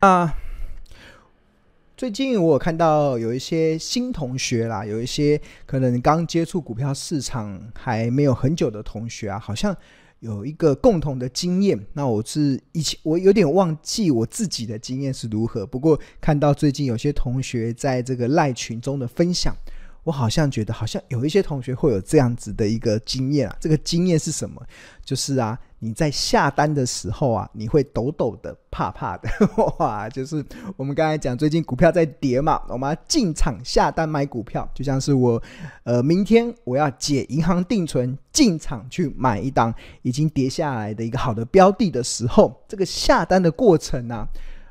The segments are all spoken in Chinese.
啊。最近我看到有一些新同学啦，有一些可能刚接触股票市场还没有很久的同学啊，好像有一个共同的经验。那我是以前我有点忘记我自己的经验是如何，不过看到最近有些同学在这个赖群中的分享。我好像觉得，好像有一些同学会有这样子的一个经验啊。这个经验是什么？就是啊，你在下单的时候啊，你会抖抖的、怕怕的。哇，就是我们刚才讲，最近股票在跌嘛，我们要进场下单买股票，就像是我，呃，明天我要解银行定存，进场去买一档已经跌下来的一个好的标的的时候，这个下单的过程呢、啊，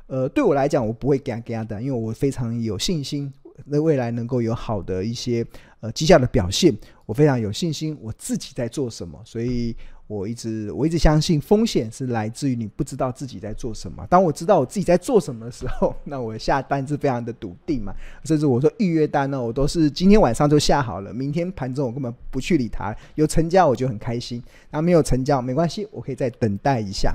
呃，对我来讲，我不会给他给他单，因为我非常有信心。那未来能够有好的一些呃绩效的表现，我非常有信心。我自己在做什么，所以我一直我一直相信风险是来自于你不知道自己在做什么。当我知道我自己在做什么的时候，那我下单是非常的笃定嘛。甚至我说预约单呢，我都是今天晚上就下好了，明天盘中我根本不去理它。有成交我就很开心，那没有成交没关系，我可以再等待一下。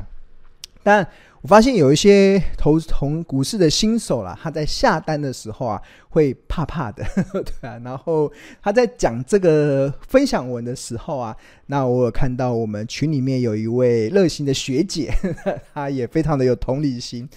但我发现有一些投从股市的新手啦，他在下单的时候啊，会怕怕的，对啊。然后他在讲这个分享文的时候啊，那我有看到我们群里面有一位热心的学姐，她也非常的有同理心。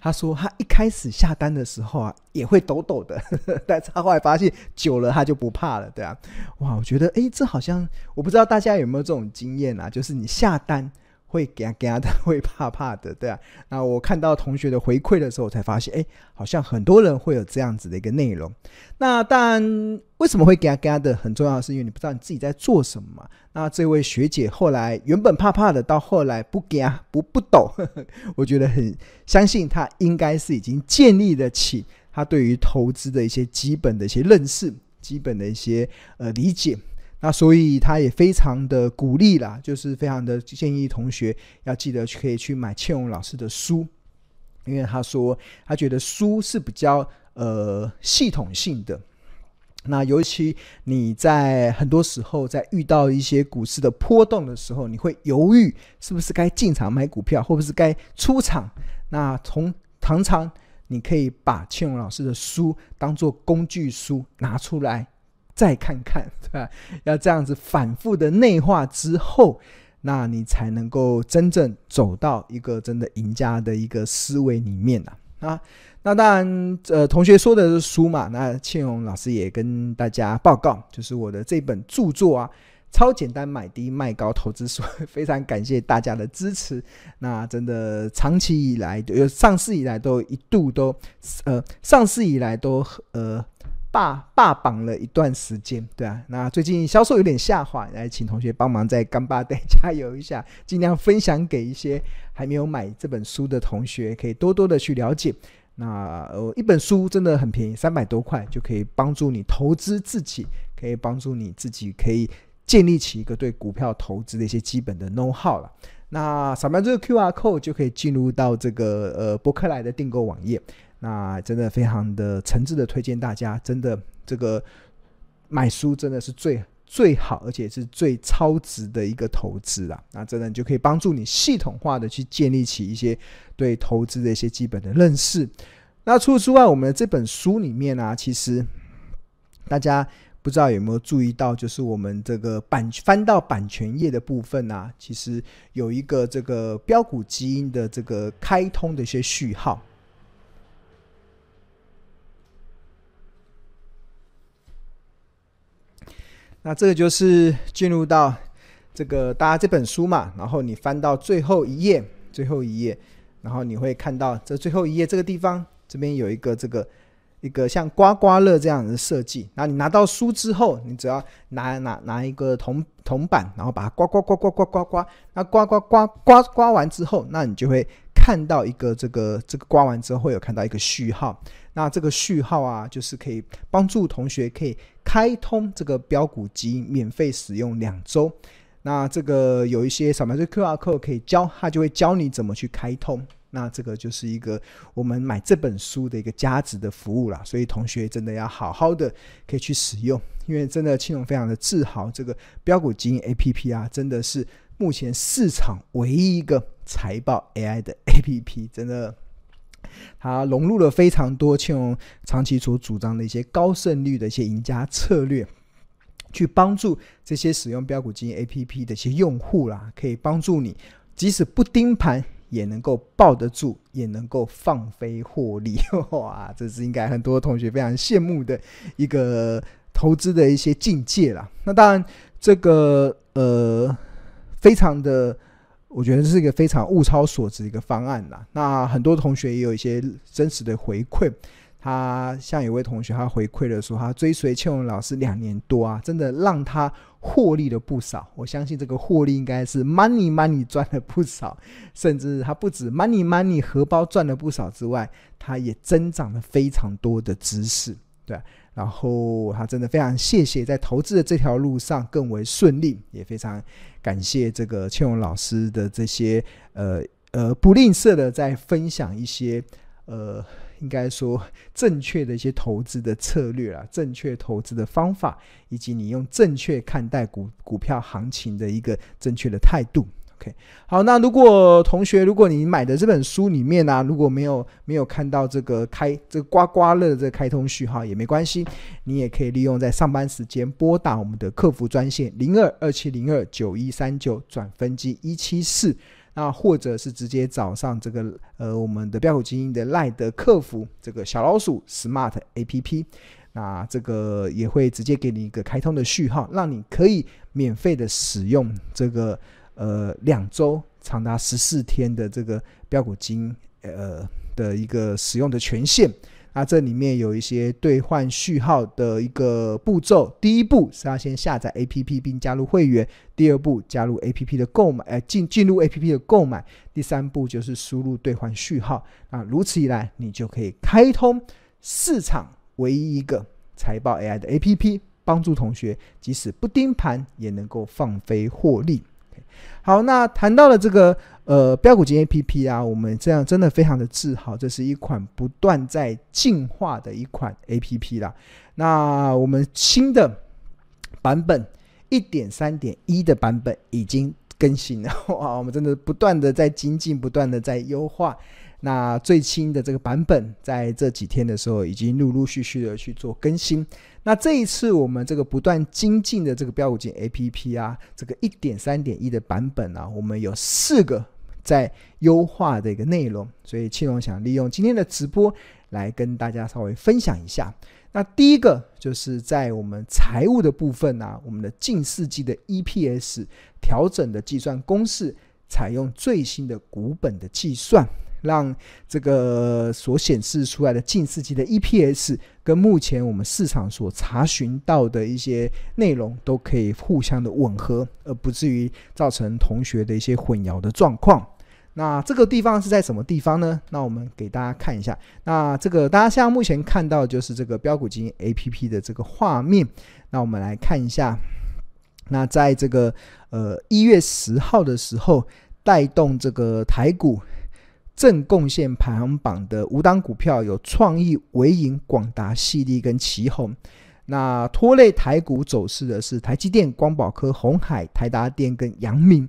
她说她一开始下单的时候啊，也会抖抖的，但是她后来发现久了，她就不怕了，对啊。哇，我觉得诶，这好像我不知道大家有没有这种经验啊，就是你下单。会嘎嘎的，会怕怕的，对啊。那我看到同学的回馈的时候，才发现，哎，好像很多人会有这样子的一个内容。那当然，为什么会嘎嘎的？很重要的是因为你不知道你自己在做什么嘛。那这位学姐后来原本怕怕的，到后来不嘎不不懂，我觉得很相信她应该是已经建立得起她对于投资的一些基本的一些认识，基本的一些呃理解。那所以他也非常的鼓励啦，就是非常的建议同学要记得可以去买倩蓉老师的书，因为他说他觉得书是比较呃系统性的。那尤其你在很多时候在遇到一些股市的波动的时候，你会犹豫是不是该进场买股票，或者是该出场。那从常常你可以把倩蓉老师的书当做工具书拿出来。再看看，对吧？要这样子反复的内化之后，那你才能够真正走到一个真的赢家的一个思维里面啊。啊，那当然，呃，同学说的是书嘛，那倩蓉老师也跟大家报告，就是我的这本著作啊，《超简单买低卖高投资书》，非常感谢大家的支持。那真的长期以来，呃，上市以来都一度都，呃，上市以来都呃。霸霸榜了一段时间，对啊，那最近销售有点下滑，来请同学帮忙在干巴带加油一下，尽量分享给一些还没有买这本书的同学，可以多多的去了解。那呃，一本书真的很便宜，三百多块就可以帮助你投资自己，可以帮助你自己可以建立起一个对股票投资的一些基本的 know how 了。那扫描这个 QR code 就可以进入到这个呃博客来的订购网页。那真的非常的诚挚的推荐大家，真的这个买书真的是最最好，而且是最超值的一个投资啊！那真的就可以帮助你系统化的去建立起一些对投资的一些基本的认识。那除此之外，我们的这本书里面呢、其实大家不知道有没有注意到，就是我们这个版翻到版权页的部分啊，其实有一个这个标股基因的这个开通的一些序号。那这个就是进入到这个大家这本书嘛，然后你翻到最后一页，最后一页，然后你会看到这最后一页这个地方，这边有一个这个一个像刮刮乐这样的设计。那你拿到书之后，你只要拿拿拿一个铜铜板，然后把它刮刮刮刮刮刮刮，那刮刮刮刮刮完之后，那你就会看到一个这个这个刮完之后会有看到一个序号。那这个序号啊，就是可以帮助同学可以开通这个标股基因，免费使用两周。那这个有一些扫描这 QR code 可以教，他就会教你怎么去开通。那这个就是一个我们买这本书的一个价值的服务啦。所以同学真的要好好的可以去使用，因为真的青龙非常的自豪，这个标股基因 APP 啊，真的是目前市场唯一一个财报 AI 的 APP，真的。它融入了非常多庆长期所主张的一些高胜率的一些赢家策略，去帮助这些使用标股基金 APP 的一些用户啦，可以帮助你即使不盯盘也能够抱得住，也能够放飞获利。哇，这是应该很多同学非常羡慕的一个投资的一些境界啦。那当然，这个呃，非常的。我觉得这是一个非常物超所值的一个方案啦。那很多同学也有一些真实的回馈。他像有位同学，他回馈了说，他追随庆文老师两年多啊，真的让他获利了不少。我相信这个获利应该是 money money 赚了不少，甚至他不止 money money 荷包赚了不少之外，他也增长了非常多的知识。对，然后他真的非常谢谢，在投资的这条路上更为顺利，也非常感谢这个庆荣老师的这些呃呃不吝啬的在分享一些呃应该说正确的一些投资的策略啊，正确投资的方法，以及你用正确看待股股票行情的一个正确的态度。OK，好，那如果同学，如果你买的这本书里面呢、如果没有没有看到这个开这个刮刮乐的这个开通序号也没关系，你也可以利用在上班时间拨打我们的客服专线零二二七零二九一三九转分机一七四，那或者是直接找上这个呃我们的飙股基因的赖的客服这个小老鼠 Smart APP，那这个也会直接给你一个开通的序号，让你可以免费的使用这个。呃，两周长达十四天的这个标股金呃的一个使用的权限，那这里面有一些兑换序号的一个步骤。第一步是要先下载 APP 并加入会员，第二步加入 APP 的购买，呃进进入 APP 的购买，第三步就是输入兑换序号。那如此一来，你就可以开通市场唯一一个财报 AI 的 APP，帮助同学即使不盯盘也能够放飞获利。好，那谈到了这个呃标股金 A P P 啊，我们这样真的非常的自豪，这是一款不断在进化的一款 A P P 啦。那我们新的版本一点三点一的版本已经更新了，哇，我们真的不断的在精进，不断的在优化。那最新的这个版本，在这几天的时候，已经陆陆续续的去做更新。那这一次我们这个不断精进的这个标股金 APP 啊，这个一点三点一的版本啊，我们有四个在优化的一个内容，所以庆龙想利用今天的直播来跟大家稍微分享一下。那第一个就是在我们财务的部分啊，我们的近四季的 EPS 调整的计算公式，采用最新的股本的计算。让这个所显示出来的近四季的 EPS 跟目前我们市场所查询到的一些内容都可以互相的吻合，而不至于造成同学的一些混淆的状况。那这个地方是在什么地方呢？那我们给大家看一下。那这个大家现在目前看到就是这个标股金 APP 的这个画面。那我们来看一下。那在这个呃一月十号的时候，带动这个台股。正贡献排行榜的五档股票有创意、维银、广达、矽力跟奇鋐。那拖累台股走势的是台积电、光宝科、红海、台达电跟阳明。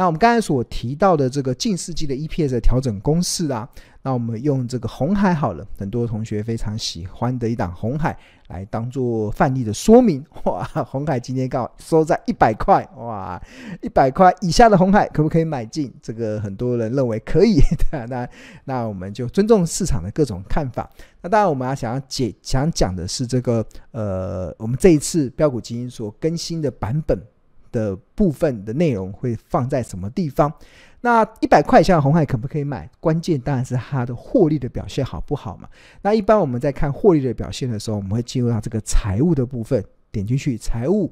那我们刚才所提到的这个近世纪的 EPS 的调整公式啊，那我们用这个红海好了，很多同学非常喜欢的一档红海来当做范例的说明。哇，红海今天刚好收在一百块，哇，一百块以下的红海可不可以买进？这个很多人认为可以，对，那那我们就尊重市场的各种看法。那当然，我们要想要解想讲的是这个呃，我们这一次飙股基金所更新的版本。的部分的内容会放在什么地方？那一百块以下的鸿海可不可以买？关键当然是它的获利的表现好不好嘛。那一般我们在看获利的表现的时候，我们会进入到这个财务的部分，点进去财务，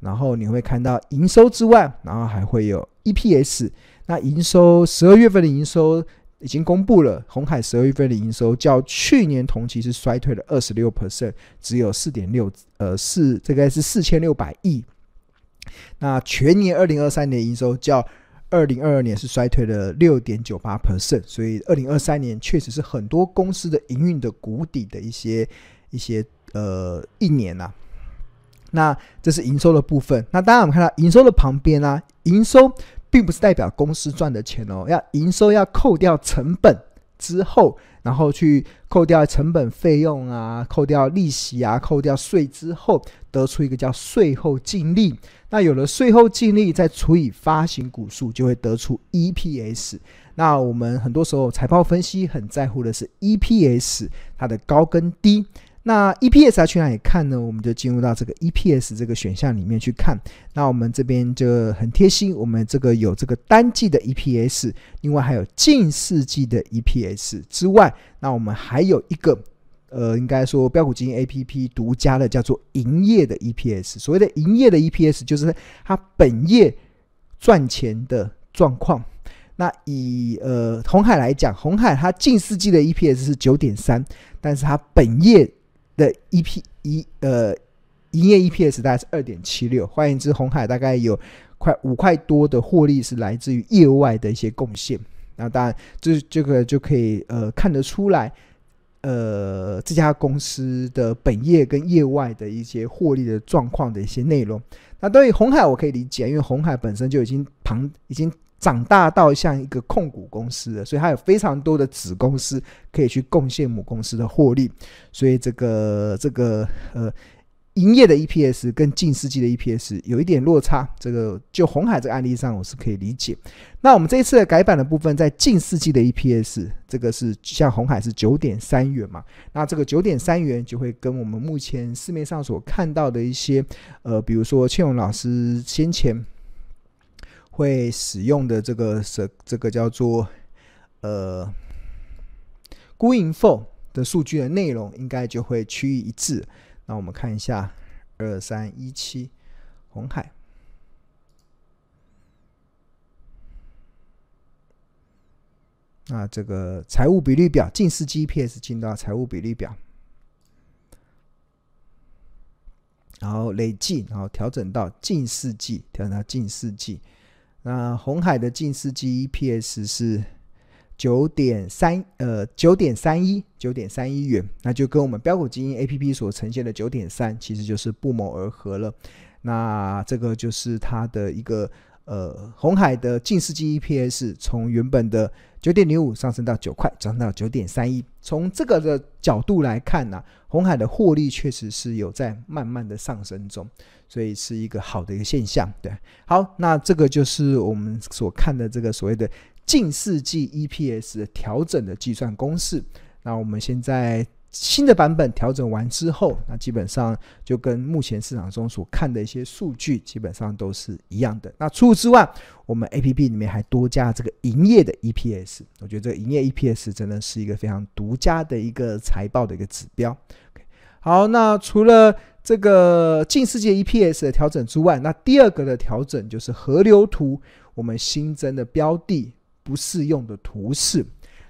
然后你会看到营收之外，然后还会有 EPS。那营收十二月份的营收已经公布了，红海十二月份的营收较去年同期是衰退了二十六 percent，只有四点六呃四，这个是四千六百亿。那全年二零二三年营收较二零二二年是衰退了六点九八 percent，所以二零二三年确实是很多公司的营运的谷底的一些一些呃一年呐、那这是营收的部分。那当然我们看到营收的旁边啊，营收并不是代表公司赚的钱哦，要营收要扣掉成本之后，然后去扣掉成本费用啊，扣掉利息啊，扣掉税之后，得出一个叫税后净利。那有了税后净利，再除以发行股数，就会得出 EPS。那我们很多时候财报分析很在乎的是 EPS 它的高跟低。那 EPS 要去哪里看呢？我们就进入到这个 EPS 这个选项里面去看。那我们这边就很贴心，我们这个有这个单季的 EPS，另外还有近四季的 EPS 之外，那我们还有一个，呃，应该说标股基金 APP 独家的叫做营业的 EPS。所谓的营业的 EPS 就是它本业赚钱的状况。那以呃红海来讲，红海它近四季的 EPS 是九点三，但是它本业的 EP 一呃营业 EPS 大概是二点七六，换言之，红海大概有快五块多的获利是来自于业外的一些贡献。那当然，这这个就可以呃看得出来，呃这家公司的本业跟业外的一些获利的状况的一些内容。那对于红海我可以理解，因为红海本身就已经庞已经。长大到像一个控股公司了，所以它有非常多的子公司可以去贡献母公司的获利，所以这个这个呃营业的 EPS 跟近世纪的 EPS 有一点落差，这个就红海这个案例上我是可以理解。那我们这一次的改版的部分，在近世纪的 EPS，这个是像红海是九点三元嘛，那这个九点三元就会跟我们目前市面上所看到的一些呃，比如说庆荣老师先前。会使用的这个是这个叫做呃估盈 for 的数据的内容，应该就会趋于一致。那我们看一下二三一七红海，那这个财务比率表近似 GEPs 进到财务比率表，然后累计，然后调整到近似季，调整到近似季。那红海的近似季 EPS 是九点三，呃，九点三一，九点三一元，那就跟我们标股基金 APP 所呈现的九点三，其实就是不谋而合了。那这个就是它的一个。呃，红海的近四季 EPS 从原本的九点零五上升到九块，涨到九点三一。从这个的角度来看呢、啊，鸿海的获利确实是有在慢慢的上升中，所以是一个好的一个现象。对，好，那这个就是我们所看的这个所谓的近四季 EPS 调整的计算公式。那我们现在。新的版本调整完之后，那基本上就跟目前市场中所看的一些数据基本上都是一样的。那除此之外，我们 APP 里面还多加这个营业的 EPS，我觉得这个营业 EPS 真的是一个非常独家的一个财报的一个指标。好，那除了这个近四季 EPS 的调整之外，那第二个的调整就是河流图，我们新增的标的不适用的图示。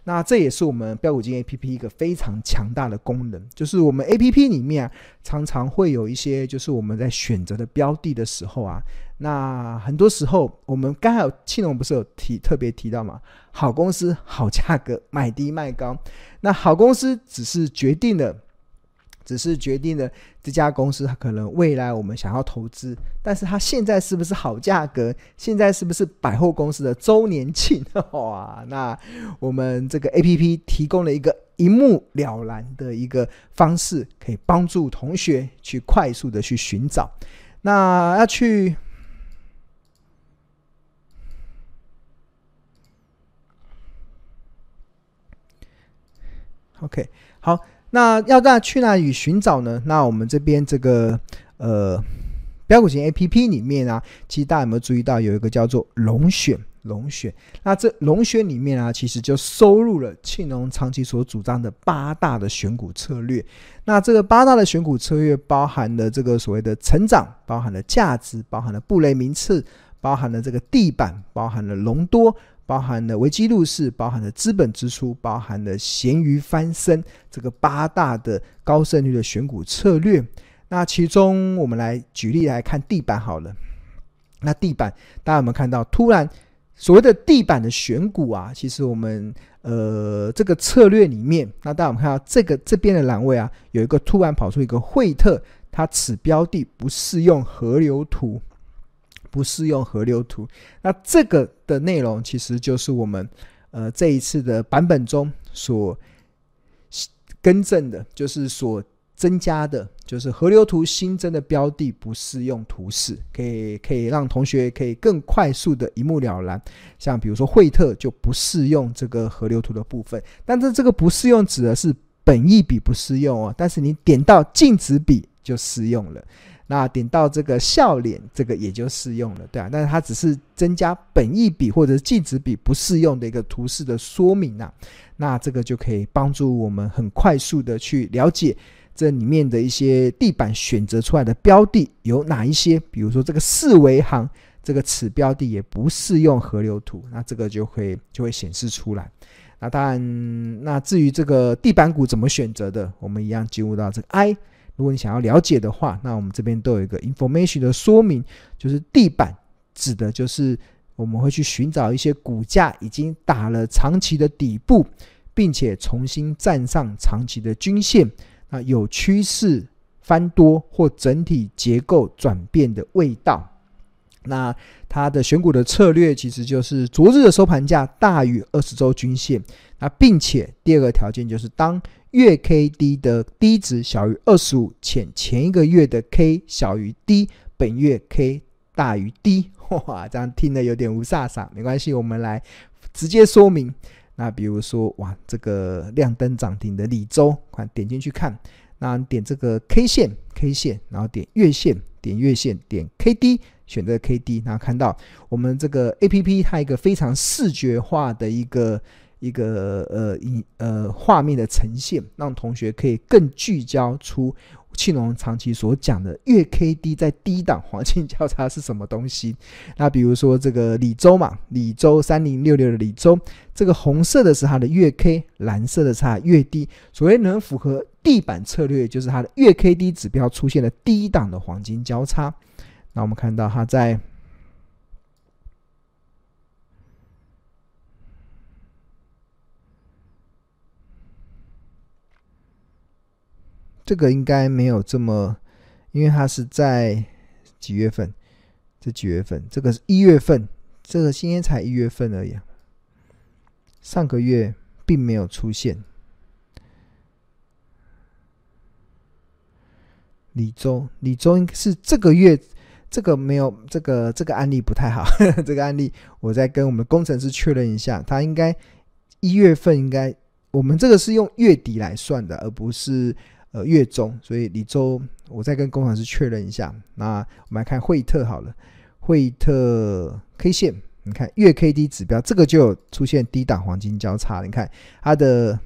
那这也是我们标股金 A P P 一个非常强大的功能，就是我们 A P P 里面啊，常常会有一些，就是我们在选择的标的的时候啊，那很多时候我们刚好庆龙不是有提特别提到嘛，好公司好价格，买低卖高，那好公司只是决定了。只是决定了这家公司，它可能未来我们想要投资，但是它现在是不是好价格？现在是不是百货公司的周年庆？哇，那我们这个 APP 提供了一个一目了然的一个方式，可以帮助同学去快速的去寻找。那要去，OK，好。那要在去哪里寻找呢？那我们这边这个呃标股型 A P P 里面啊，其实大家有没有注意到有一个叫做龙选龙选？那这龙选里面啊，其实就收录了庆隆长期所主张的八大的选股策略。那这个八大的选股策略包含了这个所谓的成长，包含了价值，包含了布雷名次，包含了这个地板，包含了隆多。包含了危机入市，包含了资本支出，包含了咸鱼翻身，这个八大的高胜率的选股策略。那其中我们来举例来看地板好了。那地板大家有没有看到？突然所谓的地板的选股啊，其实我们呃这个策略里面，那大家有没有看到这个这边的栏位啊，有一个突然跑出一个惠特，它此标的不适用河流图。不适用河流图，那这个的内容其实就是我们呃这一次的版本中所更正的，就是所增加的，就是河流图新增的标的不适用图示，可以可以让同学可以更快速的一目了然。像比如说惠特就不适用这个河流图的部分，但是这个不适用指的是本益比不适用哦，但是你点到净值比就适用了。那点到这个笑脸，这个也就适用了，对啊，但是它只是增加本意比或者禁止比不适用的一个图示的说明啊。那这个就可以帮助我们很快速的去了解这里面的一些地板选择出来的标的有哪一些，比如说这个四维行，这个此标的也不适用河流图，那这个就会就会显示出来。那当然，那至于这个地板股怎么选择的，我们一样进入到这个 I。如果你想要了解的话，那我们这边都有一个 information 的说明，就是地板指的就是我们会去寻找一些股价已经打了长期的底部，并且重新站上长期的均线，那有趋势翻多或整体结构转变的味道。那它的选股的策略其实就是昨日的收盘价大于二十周均线，那并且第二个条件就是当月 K D 的低值小于二十五，且前一个月的 K 小于 D，本月 K 大于 D，哇，这样听得有点无煞煞，没关系，我们来直接说明。那比如说，哇，这个亮灯涨停的李周，快点进去看。那点这个 K 线，K 线，然后点月线，点月线，点 K D，选择 K D，然后看到我们这个 A P P 它一个非常视觉化的一个。一个呃，影呃画面的呈现，让同学可以更聚焦出庆隆长期所讲的月 K D 在低档黄金交叉是什么东西。那比如说这个李周嘛，李周三零六六的李周，这个红色的是它的月 K，蓝色的是它的月 D。所谓能符合地板策略，就是它的月 K D 指标出现了低档的黄金交叉。那我们看到它在。这个应该没有这么，因为它是在几月份？这几月份？这个是一月份，这个今天才一月份而已。上个月并没有出现。李周，李周应该是这个月，这个没有，这个这个案例不太好。这个案例，我再跟我们工程师确认一下，他应该一月份应该，我们这个是用月底来算的，而不是。呃，月中，所以李周，我再跟工程师确认一下。那我们来看惠特好了，惠特 K 线，你看月 K D 指标，这个就出现低档黄金交叉。你看它的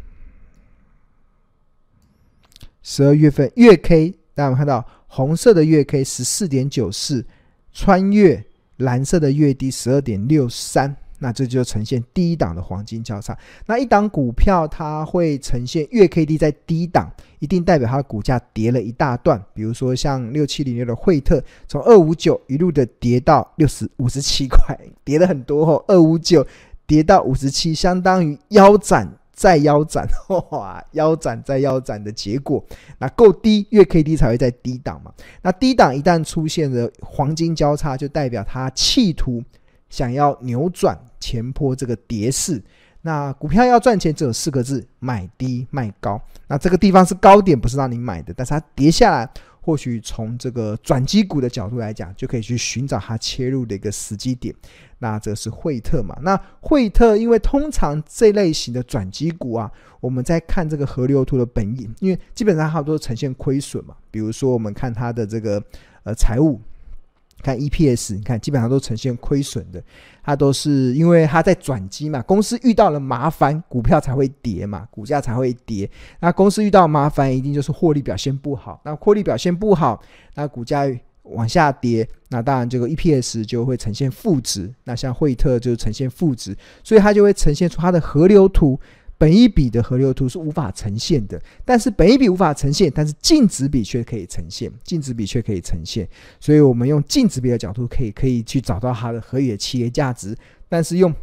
十二月份月 K，大家有看到红色的月 K 十四点九四，穿越蓝色的月 D 十二点六三。那这就呈现低档的黄金交叉。那一档股票它会呈现月 K D 在低档，一定代表它的股价跌了一大段。比如说像六七零六的惠特，从二五九一路的跌到六十五十七块，跌了很多哦。二五九跌到五十七，相当于腰斩再腰斩，哇，腰斩再腰斩的结果。那够低，月 K D 才会在低档嘛。那低档一旦出现了黄金交叉，就代表它企图。想要扭转前波这个跌势，那股票要赚钱只有四个字：买低卖高。那这个地方是高点，不是让你买的，但是它跌下来，或许从这个转机股的角度来讲，就可以去寻找它切入的一个时机点。那这是惠特嘛？那惠特因为通常这类型的转机股啊，我们在看这个河流图的本益，因为基本上它都呈现亏损嘛。比如说我们看它的这个呃财务。看 EPS，你看基本上都呈现亏损的，它都是因为它在转机嘛，公司遇到了麻烦，股票才会跌嘛，股价才会跌。那公司遇到麻烦，一定就是获利表现不好。那获利表现不好，那股价往下跌，那当然这个 EPS 就会呈现负值。那像惠特就呈现负值，所以它就会呈现出它的河流图。本一笔的河流图是无法呈现的，但是本一笔无法呈现，但是净值比却可以呈现，净值比却可以呈现，所以我们用净值比的角度可以可以去找到它的合理的企业价值，但是用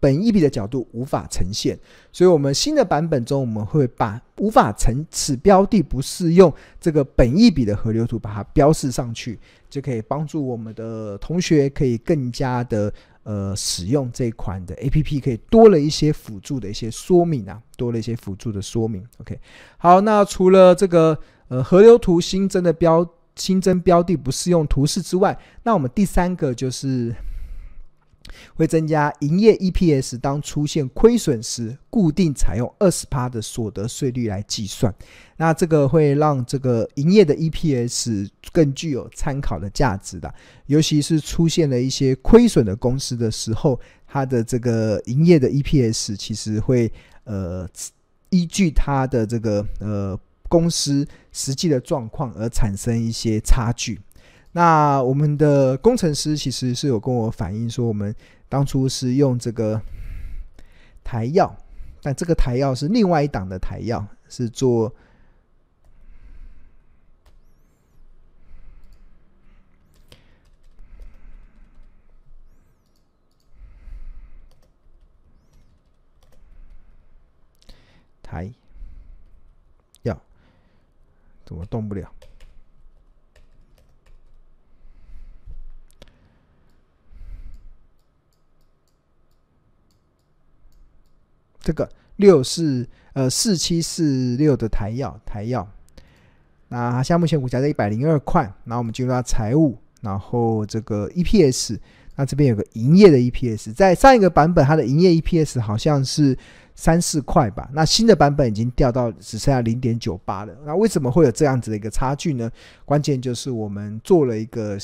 本一笔的角度无法呈现，所以我们新的版本中我们会把无法成此标的不适用这个本一笔的河流图把它标示上去，就可以帮助我们的同学可以更加的呃使用这款的 APP，可以多了一些辅助的一些说明啊，多了一些辅助的说明。OK，好，那除了这个呃河流图新增的标新增标的不适用图示之外，那我们第三个就是。会增加营业 EPS，当出现亏损时，固定采用二十趴的所得税率来计算。那这个会让这个营业的 EPS 更具有参考的价值的，尤其是出现了一些亏损的公司的时候，它的这个营业的 EPS 其实会呃依据它的这个呃公司实际的状况而产生一些差距。那我们的工程师其实是有跟我反映说，我们当初是用这个台药，但这个台药是另外一档的台药，是做台药，怎么动不了？这个六四呃四七四六的台药台药，那项目前股价在一百零二块，那我们进入到财务，然后这个 EPS，那这边有个营业的 EPS，在上一个版本它的营业 EPS 好像是三四块吧，那新的版本已经掉到只剩下零点九八了，那为什么会有这样子的一个差距呢？关键就是我们做了一个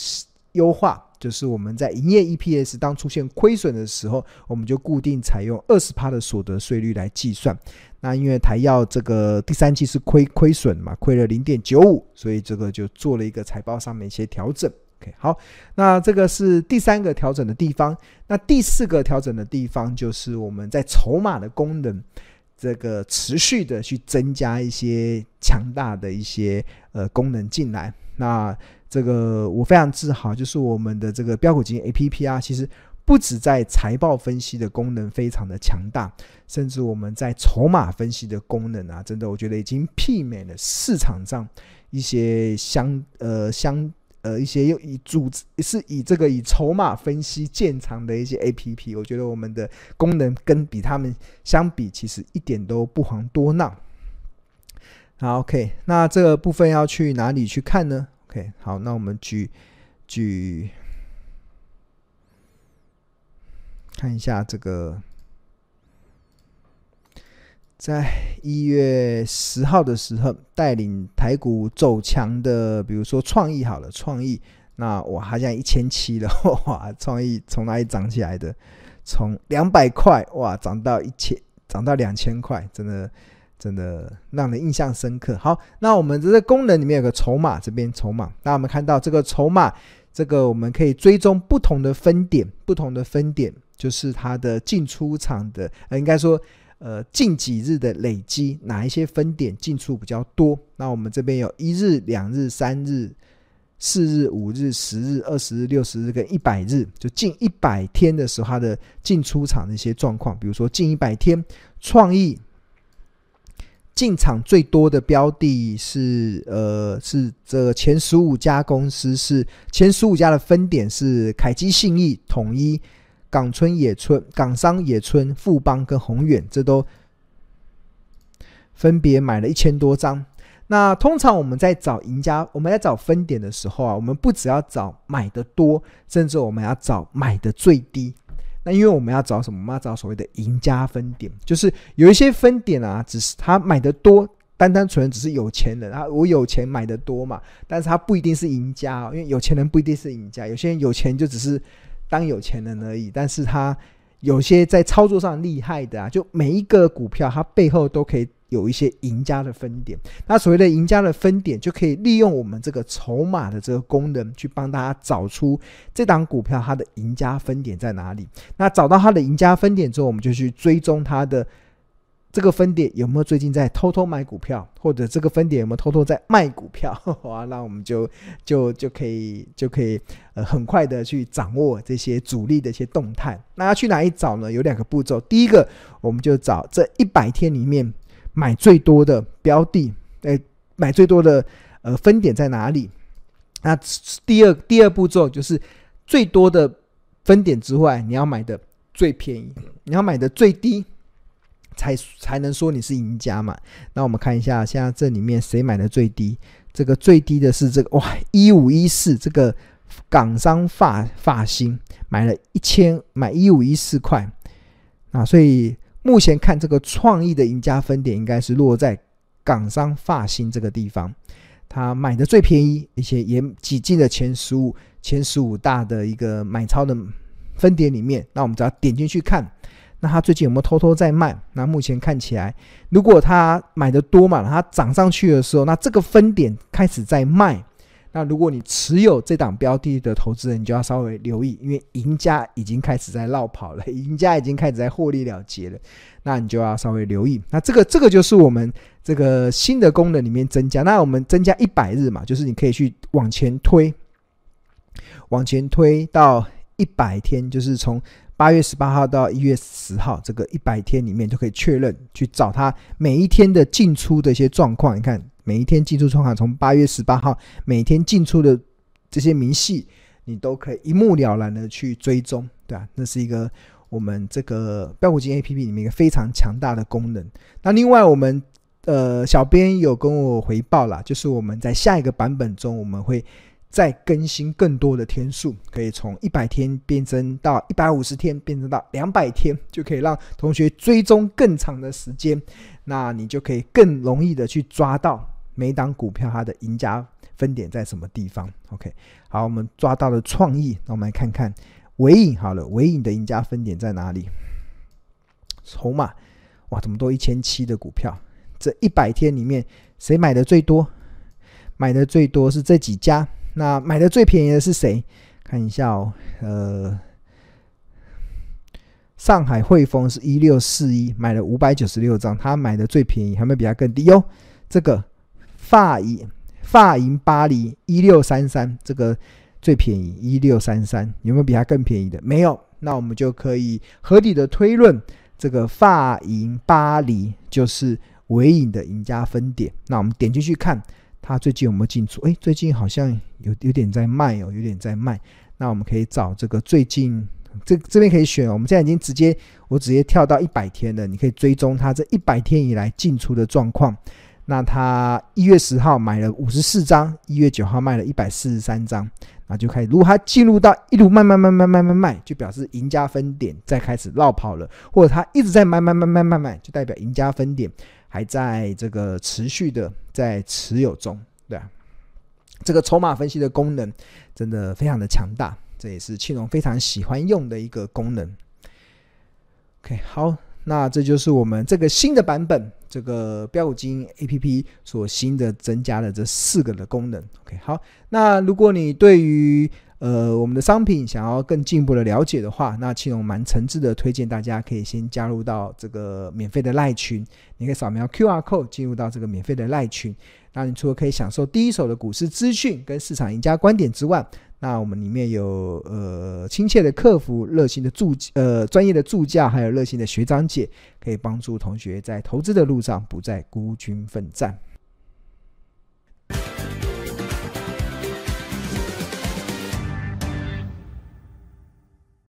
优化。就是我们在营业 EPS 当出现亏损的时候，我们就固定采用二十趴的所得税率来计算。那因为台药这个第三季是亏亏损嘛，亏了零点九五，所以这个就做了一个财报上面一些调整。OK，好，那这个是第三个调整的地方。那第四个调整的地方就是我们在筹码的功能，这个持续的去增加一些强大的一些呃功能进来。那这个我非常自豪，就是我们的这个标股金 APP 啊，其实不止在财报分析的功能非常的强大，甚至我们在筹码分析的功能啊，真的我觉得已经媲美了市场上一些相呃相呃一些又以组织是以这个以筹码分析见长的一些 APP，我觉得我们的功能跟比他们相比，其实一点都不遑多让。好，OK，那这个部分要去哪里去看呢？OK，好，那我们举举看一下这个，在一月十号的时候带领台股走强的，比如说创意好了，创意那哇，好像一千七了 哇，创意从哪里涨起来的？从两百块哇涨到一千，涨到两千块，真的。真的让人印象深刻。好，那我们这个功能里面有个筹码，这边筹码。那我们看到这个筹码，这个我们可以追踪不同的分点，不同的分点就是它的进出场的，呃，应该说，呃，近几日的累积，哪一些分点进出比较多？那我们这边有一日、两日、三日、四日、五日、十日、二十日、六十日跟一百日，就近一百天的时候，它的进出场的一些状况。比如说近一百天，创意。进场最多的标的是，呃，是这前十五家公司，是前十五家的分点是凯基信义、统一、港村野村、港商野村、富邦跟宏远，这都分别买了一千多张。那通常我们在找赢家，我们在找分点的时候啊，我们不只要找买的多，甚至我们要找买的最低。那因为我们要找什么？我们要找所谓的赢家分点，就是有一些分点啊，只是他买的多，单单纯只是有钱人啊，我有钱买的多嘛，但是他不一定是赢家，因为有钱人不一定是赢家，有些人有钱就只是当有钱人而已，但是他有些在操作上厉害的啊，就每一个股票它背后都可以。有一些赢家的分点，那所谓的赢家的分点，就可以利用我们这个筹码的这个功能，去帮大家找出这档股票它的赢家分点在哪里。那找到它的赢家分点之后，我们就去追踪它的这个分点有没有最近在偷偷买股票，或者这个分点有没有偷偷在卖股票。哇，那我们就就就可以就可以呃很快的去掌握这些主力的一些动态。那要去哪里找呢？有两个步骤，第一个我们就找这一百天里面。买最多的标的，诶，买最多的呃分点在哪里？那第二第二步骤就是最多的分点之外，你要买的最便宜，你要买的最低，才才能说你是赢家嘛。那我们看一下，现在这里面谁买的最低？这个最低的是这个哇，一五一四这个港商发发兴买了一千，买一五一四块啊，所以目前看这个创意的赢家分点应该是落在港商发兴这个地方，他买的最便宜，而且也挤进了前十五前十五大的一个买超的分点里面。那我们只要点进去看。那他最近有没有偷偷在卖？那目前看起来，如果他买的多嘛，他涨上去的时候，那这个分点开始在卖。那如果你持有这档标的的投资人，你就要稍微留意，因为赢家已经开始在绕跑了，赢家已经开始在获利了结了。那你就要稍微留意。那这个这个就是我们这个新的功能里面增加。那我们增加一百日嘛，就是你可以去往前推，往前推到一百天，就是从。八月十八号到一月十号，这个一百天里面就可以确认，去找他每一天的进出的一些状况。你看，每一天进出状况，从八月十八号每天进出的这些明细，你都可以一目了然的去追踪，对啊，那是一个我们这个标股金 APP 里面一个非常强大的功能。那另外，我们呃小编有跟我回报啦，就是我们在下一个版本中，我们会。再更新更多的天数，可以从一百天变增到一百五十天，变增到两百天，就可以让同学追踪更长的时间。那你就可以更容易的去抓到每档股票它的赢家分点在什么地方。OK，好，我们抓到了创意，那我们来看看尾影。好了，尾影的赢家分点在哪里？筹码，哇，这么多一千七的股票，这一百天里面谁买的最多？买的最多是这几家。那买的最便宜的是谁？看一下哦，呃，上海汇丰是一六四一，买了五百九十六张，他买的最便宜，还没比他更低哟。这个法银法银巴黎一六三三，这个最便宜一六三三，有没有比它更便宜的？没有，那我们就可以合理的推论，这个法银巴黎就是纬颖的赢家分点。那我们点进去看。它最近有没有进出？哎，最近好像有有点在卖哦，有点在卖。那我们可以找这个最近这这边可以选。我们现在已经直接我直接跳到一百天了，你可以追踪它这一百天以来进出的状况。那他一月十号买了五十四张，一月九号卖了一百四十三张，那就开始。如果他进入到一路卖卖卖卖卖卖卖，就表示赢家分点再开始落跑了；或者他一直在慢慢慢慢慢慢，就代表赢家分点。还在这个持续的在持有中，对啊，这个筹码分析的功能真的非常的强大，这也是庆隆非常喜欢用的一个功能。OK，好，那这就是我们这个新的版本，这个标股金 APP 所新的增加的这四个的功能。OK，好，那如果你对于呃，我们的商品想要更进一步的了解的话，那庆隆蛮诚挚的推荐大家可以先加入到这个免费的赖群，你可以扫描 QR code 进入到这个免费的赖群。那你除了可以享受第一手的股市资讯跟市场赢家观点之外，那我们里面有呃亲切的客服、热心的助呃专业的助教，还有热心的学长姐，可以帮助同学在投资的路上不再孤军奋战。